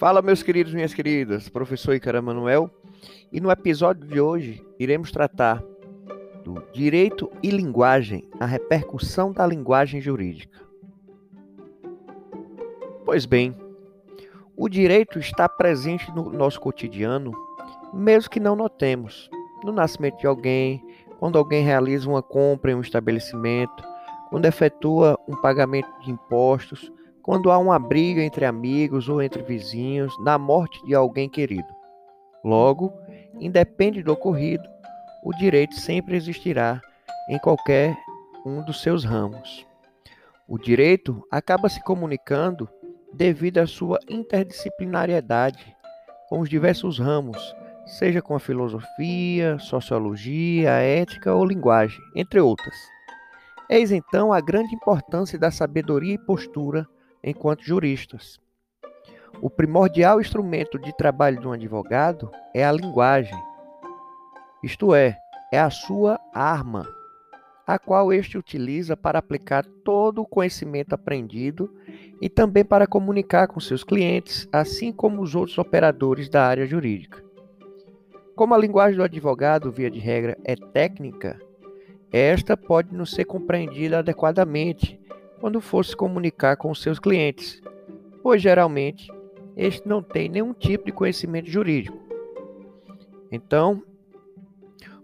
Fala, meus queridos, minhas queridas, professor Icara Manuel, e no episódio de hoje iremos tratar do direito e linguagem, a repercussão da linguagem jurídica. Pois bem, o direito está presente no nosso cotidiano, mesmo que não notemos, no nascimento de alguém, quando alguém realiza uma compra em um estabelecimento, quando efetua um pagamento de impostos, quando há uma briga entre amigos ou entre vizinhos, na morte de alguém querido. Logo, independe do ocorrido, o direito sempre existirá em qualquer um dos seus ramos. O direito acaba se comunicando devido à sua interdisciplinariedade com os diversos ramos, seja com a filosofia, sociologia, ética ou linguagem, entre outras. Eis então a grande importância da sabedoria e postura enquanto juristas. O primordial instrumento de trabalho de um advogado é a linguagem, isto é, é a sua arma, a qual este utiliza para aplicar todo o conhecimento aprendido e também para comunicar com seus clientes, assim como os outros operadores da área jurídica. Como a linguagem do advogado, via de regra, é técnica, esta pode não ser compreendida adequadamente quando for se comunicar com seus clientes, pois geralmente este não tem nenhum tipo de conhecimento jurídico. Então,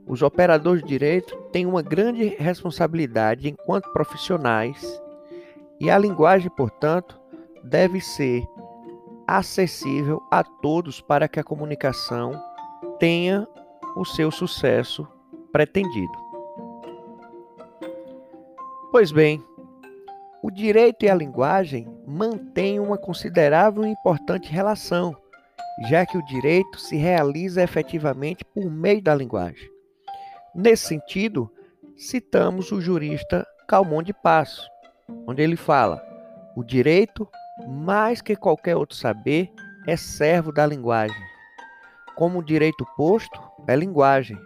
os operadores de direito têm uma grande responsabilidade enquanto profissionais e a linguagem, portanto, deve ser acessível a todos para que a comunicação tenha o seu sucesso pretendido. Pois bem, o direito e a linguagem mantêm uma considerável e importante relação, já que o direito se realiza efetivamente por meio da linguagem. Nesse sentido, citamos o jurista Calmon de Passo, onde ele fala: o direito, mais que qualquer outro saber, é servo da linguagem. Como o direito posto é linguagem,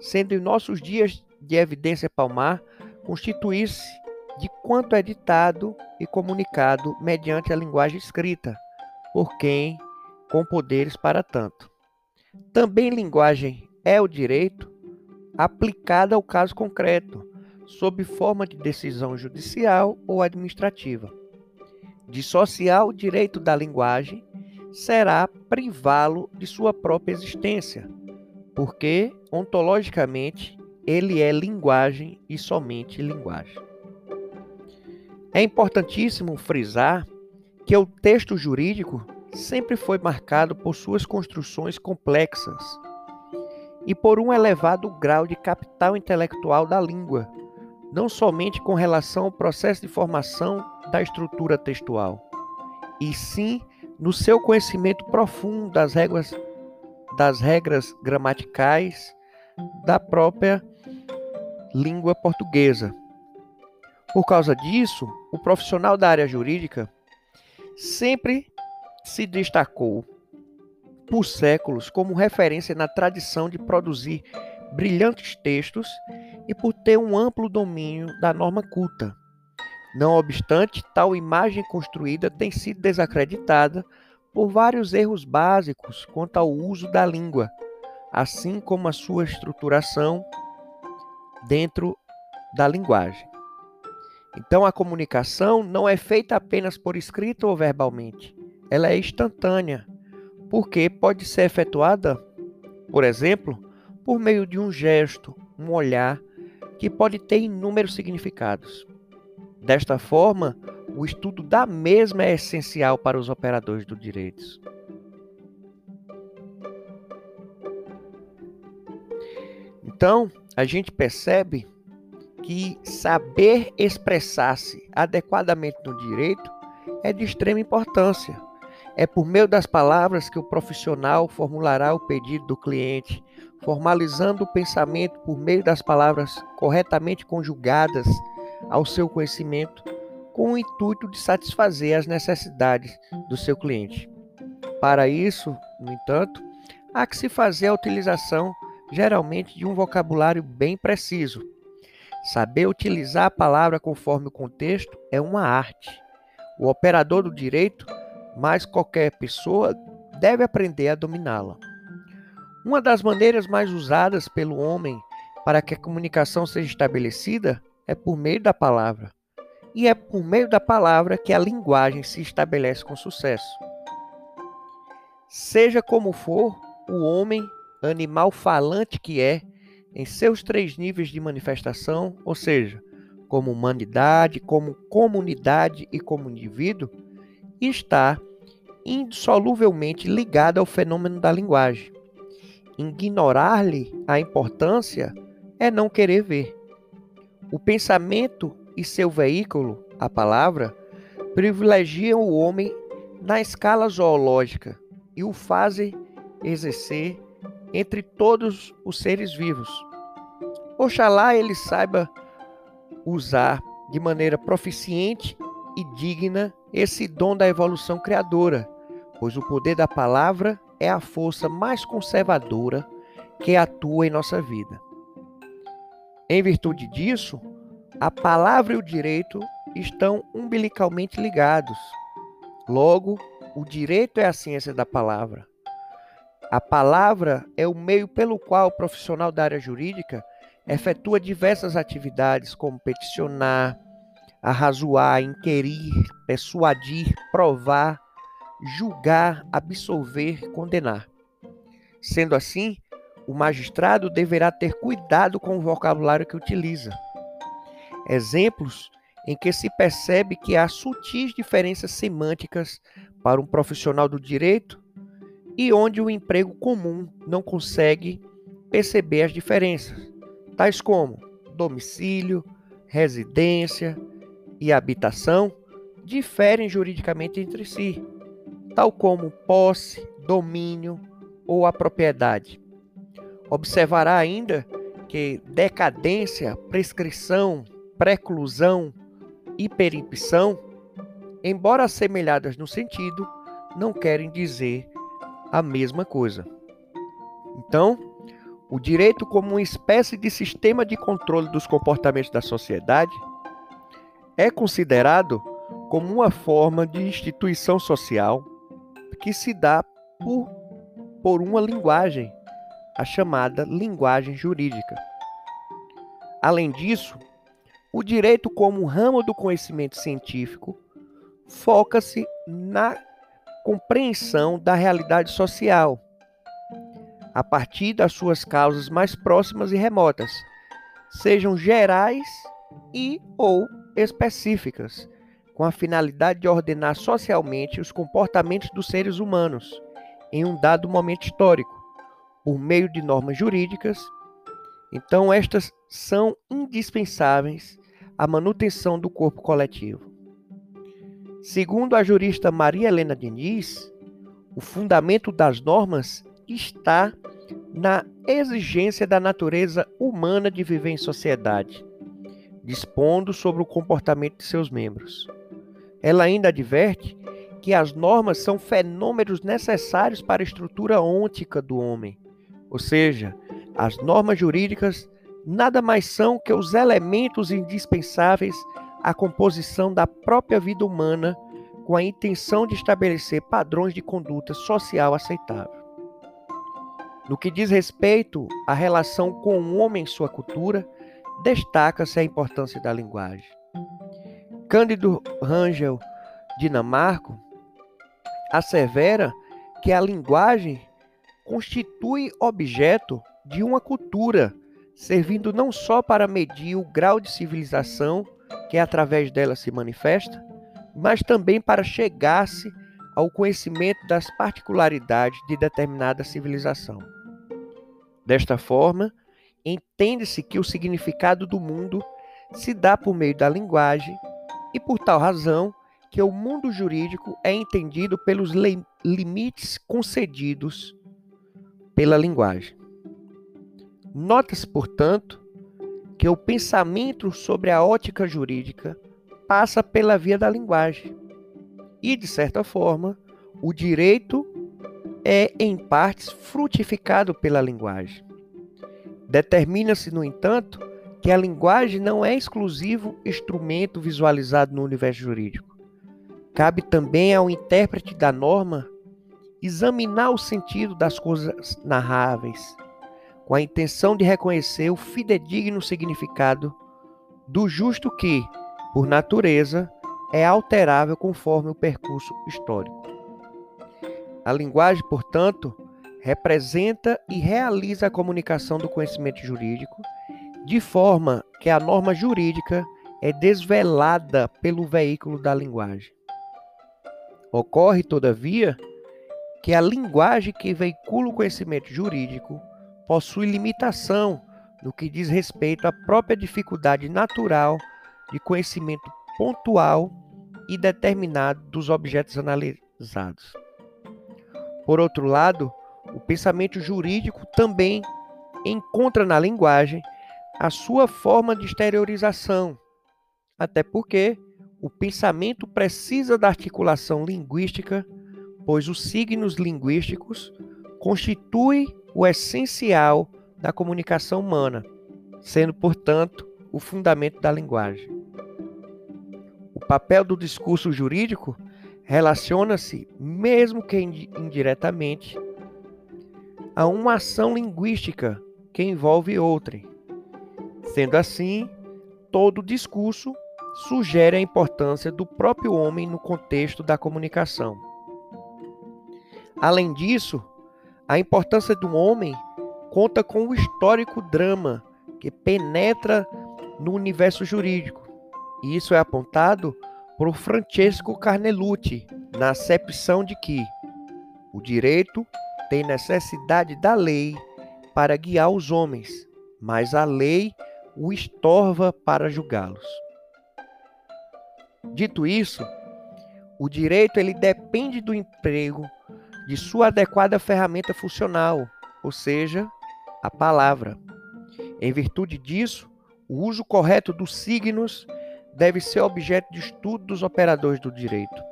sendo em nossos dias de evidência palmar constituir-se de quanto é ditado e comunicado mediante a linguagem escrita, por quem com poderes para tanto. Também linguagem é o direito aplicada ao caso concreto, sob forma de decisão judicial ou administrativa. Dissociar o direito da linguagem será privá-lo de sua própria existência, porque, ontologicamente, ele é linguagem e somente linguagem. É importantíssimo frisar que o texto jurídico sempre foi marcado por suas construções complexas e por um elevado grau de capital intelectual da língua, não somente com relação ao processo de formação da estrutura textual, e sim no seu conhecimento profundo das regras, das regras gramaticais da própria língua portuguesa por causa disso, o profissional da área jurídica sempre se destacou por séculos como referência na tradição de produzir brilhantes textos e por ter um amplo domínio da norma culta. Não obstante, tal imagem construída tem sido desacreditada por vários erros básicos quanto ao uso da língua, assim como a sua estruturação dentro da linguagem. Então a comunicação não é feita apenas por escrito ou verbalmente, ela é instantânea, porque pode ser efetuada, por exemplo, por meio de um gesto, um olhar, que pode ter inúmeros significados. Desta forma, o estudo da mesma é essencial para os operadores do direito. Então, a gente percebe que saber expressar-se adequadamente no direito é de extrema importância. É por meio das palavras que o profissional formulará o pedido do cliente, formalizando o pensamento por meio das palavras corretamente conjugadas ao seu conhecimento, com o intuito de satisfazer as necessidades do seu cliente. Para isso, no entanto, há que se fazer a utilização geralmente de um vocabulário bem preciso, Saber utilizar a palavra conforme o contexto é uma arte. O operador do direito mas qualquer pessoa deve aprender a dominá-la. Uma das maneiras mais usadas pelo homem para que a comunicação seja estabelecida é por meio da palavra. E é por meio da palavra que a linguagem se estabelece com sucesso. Seja como for, o homem, animal falante que é, em seus três níveis de manifestação, ou seja, como humanidade, como comunidade e como indivíduo, está indissoluvelmente ligado ao fenômeno da linguagem. Ignorar-lhe a importância é não querer ver. O pensamento e seu veículo, a palavra, privilegiam o homem na escala zoológica e o fazem exercer entre todos os seres vivos. Oxalá ele saiba usar de maneira proficiente e digna esse dom da evolução criadora, pois o poder da palavra é a força mais conservadora que atua em nossa vida. Em virtude disso, a palavra e o direito estão umbilicalmente ligados. Logo, o direito é a ciência da palavra. A palavra é o meio pelo qual o profissional da área jurídica efetua diversas atividades, como peticionar, arrazoar, inquirir, persuadir, provar, julgar, absolver, condenar. Sendo assim, o magistrado deverá ter cuidado com o vocabulário que utiliza. Exemplos em que se percebe que há sutis diferenças semânticas para um profissional do direito e onde o emprego comum não consegue perceber as diferenças, tais como domicílio, residência, e habitação diferem juridicamente entre si, tal como posse, domínio ou a propriedade. Observará ainda que decadência, prescrição, preclusão e perimpção, embora assemelhadas no sentido, não querem dizer a mesma coisa. Então, o direito, como uma espécie de sistema de controle dos comportamentos da sociedade, é considerado como uma forma de instituição social que se dá por, por uma linguagem, a chamada linguagem jurídica. Além disso, o direito, como ramo do conhecimento científico, foca-se na compreensão da realidade social, a partir das suas causas mais próximas e remotas, sejam gerais e ou específicas, com a finalidade de ordenar socialmente os comportamentos dos seres humanos em um dado momento histórico, por meio de normas jurídicas. Então, estas são indispensáveis à manutenção do corpo coletivo. Segundo a jurista Maria Helena Diniz, o fundamento das normas está na exigência da natureza humana de viver em sociedade dispondo sobre o comportamento de seus membros. Ela ainda adverte que as normas são fenômenos necessários para a estrutura ôntica do homem, ou seja, as normas jurídicas nada mais são que os elementos indispensáveis à composição da própria vida humana com a intenção de estabelecer padrões de conduta social aceitável. No que diz respeito à relação com o homem e sua cultura, destaca-se a importância da linguagem. Cândido Rangel Dinamarco assevera que a linguagem constitui objeto de uma cultura, servindo não só para medir o grau de civilização que através dela se manifesta, mas também para chegar-se ao conhecimento das particularidades de determinada civilização. Desta forma, entende-se que o significado do mundo se dá por meio da linguagem e por tal razão que o mundo jurídico é entendido pelos limites concedidos pela linguagem. Nota-se, portanto, que o pensamento sobre a ótica jurídica passa pela via da linguagem. E, de certa forma, o direito é, em partes, frutificado pela linguagem. Determina-se, no entanto, que a linguagem não é exclusivo instrumento visualizado no universo jurídico. Cabe também ao intérprete da norma examinar o sentido das coisas narráveis, com a intenção de reconhecer o fidedigno significado do justo que, por natureza, é alterável conforme o percurso histórico. A linguagem, portanto, representa e realiza a comunicação do conhecimento jurídico, de forma que a norma jurídica é desvelada pelo veículo da linguagem. Ocorre, todavia, que a linguagem que veicula o conhecimento jurídico possui limitação no que diz respeito à própria dificuldade natural de conhecimento pontual e determinado dos objetos analisados. Por outro lado, o pensamento jurídico também encontra na linguagem a sua forma de exteriorização, até porque o pensamento precisa da articulação linguística, pois os signos linguísticos constituem o essencial da comunicação humana, sendo, portanto, o fundamento da linguagem. O papel do discurso jurídico relaciona-se, mesmo que indiretamente, a uma ação linguística que envolve outrem. Sendo assim, todo discurso sugere a importância do próprio homem no contexto da comunicação. Além disso, a importância do homem conta com o histórico drama que penetra no universo jurídico. E isso é apontado por Francesco Carnelucci na acepção de que o direito tem necessidade da lei para guiar os homens, mas a lei o estorva para julgá-los. Dito isso, o direito ele depende do emprego de sua adequada ferramenta funcional, ou seja, a palavra. Em virtude disso, o uso correto dos signos deve ser objeto de estudo dos operadores do direito.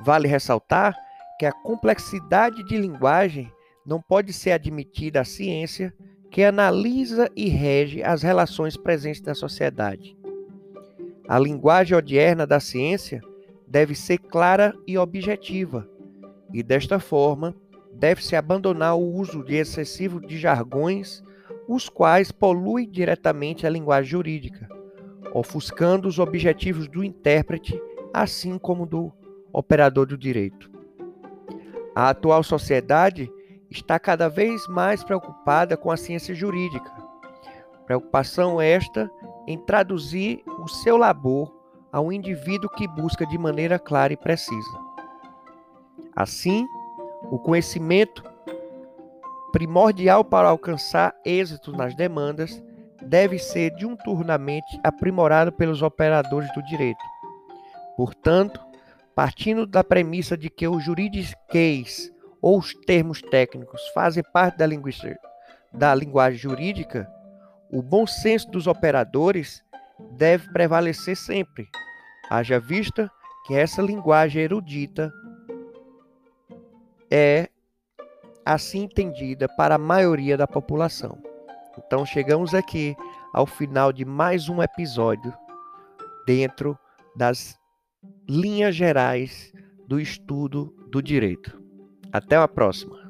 Vale ressaltar que a complexidade de linguagem não pode ser admitida à ciência que analisa e rege as relações presentes na sociedade. A linguagem odierna da ciência deve ser clara e objetiva, e desta forma deve-se abandonar o uso de excessivo de jargões, os quais poluem diretamente a linguagem jurídica, ofuscando os objetivos do intérprete, assim como do operador do direito. A atual sociedade está cada vez mais preocupada com a ciência jurídica. Preocupação esta em traduzir o seu labor a um indivíduo que busca de maneira clara e precisa. Assim, o conhecimento primordial para alcançar êxito nas demandas deve ser diuturnamente aprimorado pelos operadores do direito. Portanto, partindo da premissa de que o juridiquês ou os termos técnicos fazem parte da, da linguagem jurídica, o bom senso dos operadores deve prevalecer sempre, haja vista que essa linguagem erudita é assim entendida para a maioria da população. Então chegamos aqui ao final de mais um episódio dentro das linhas gerais do estudo do direito. Até a próxima.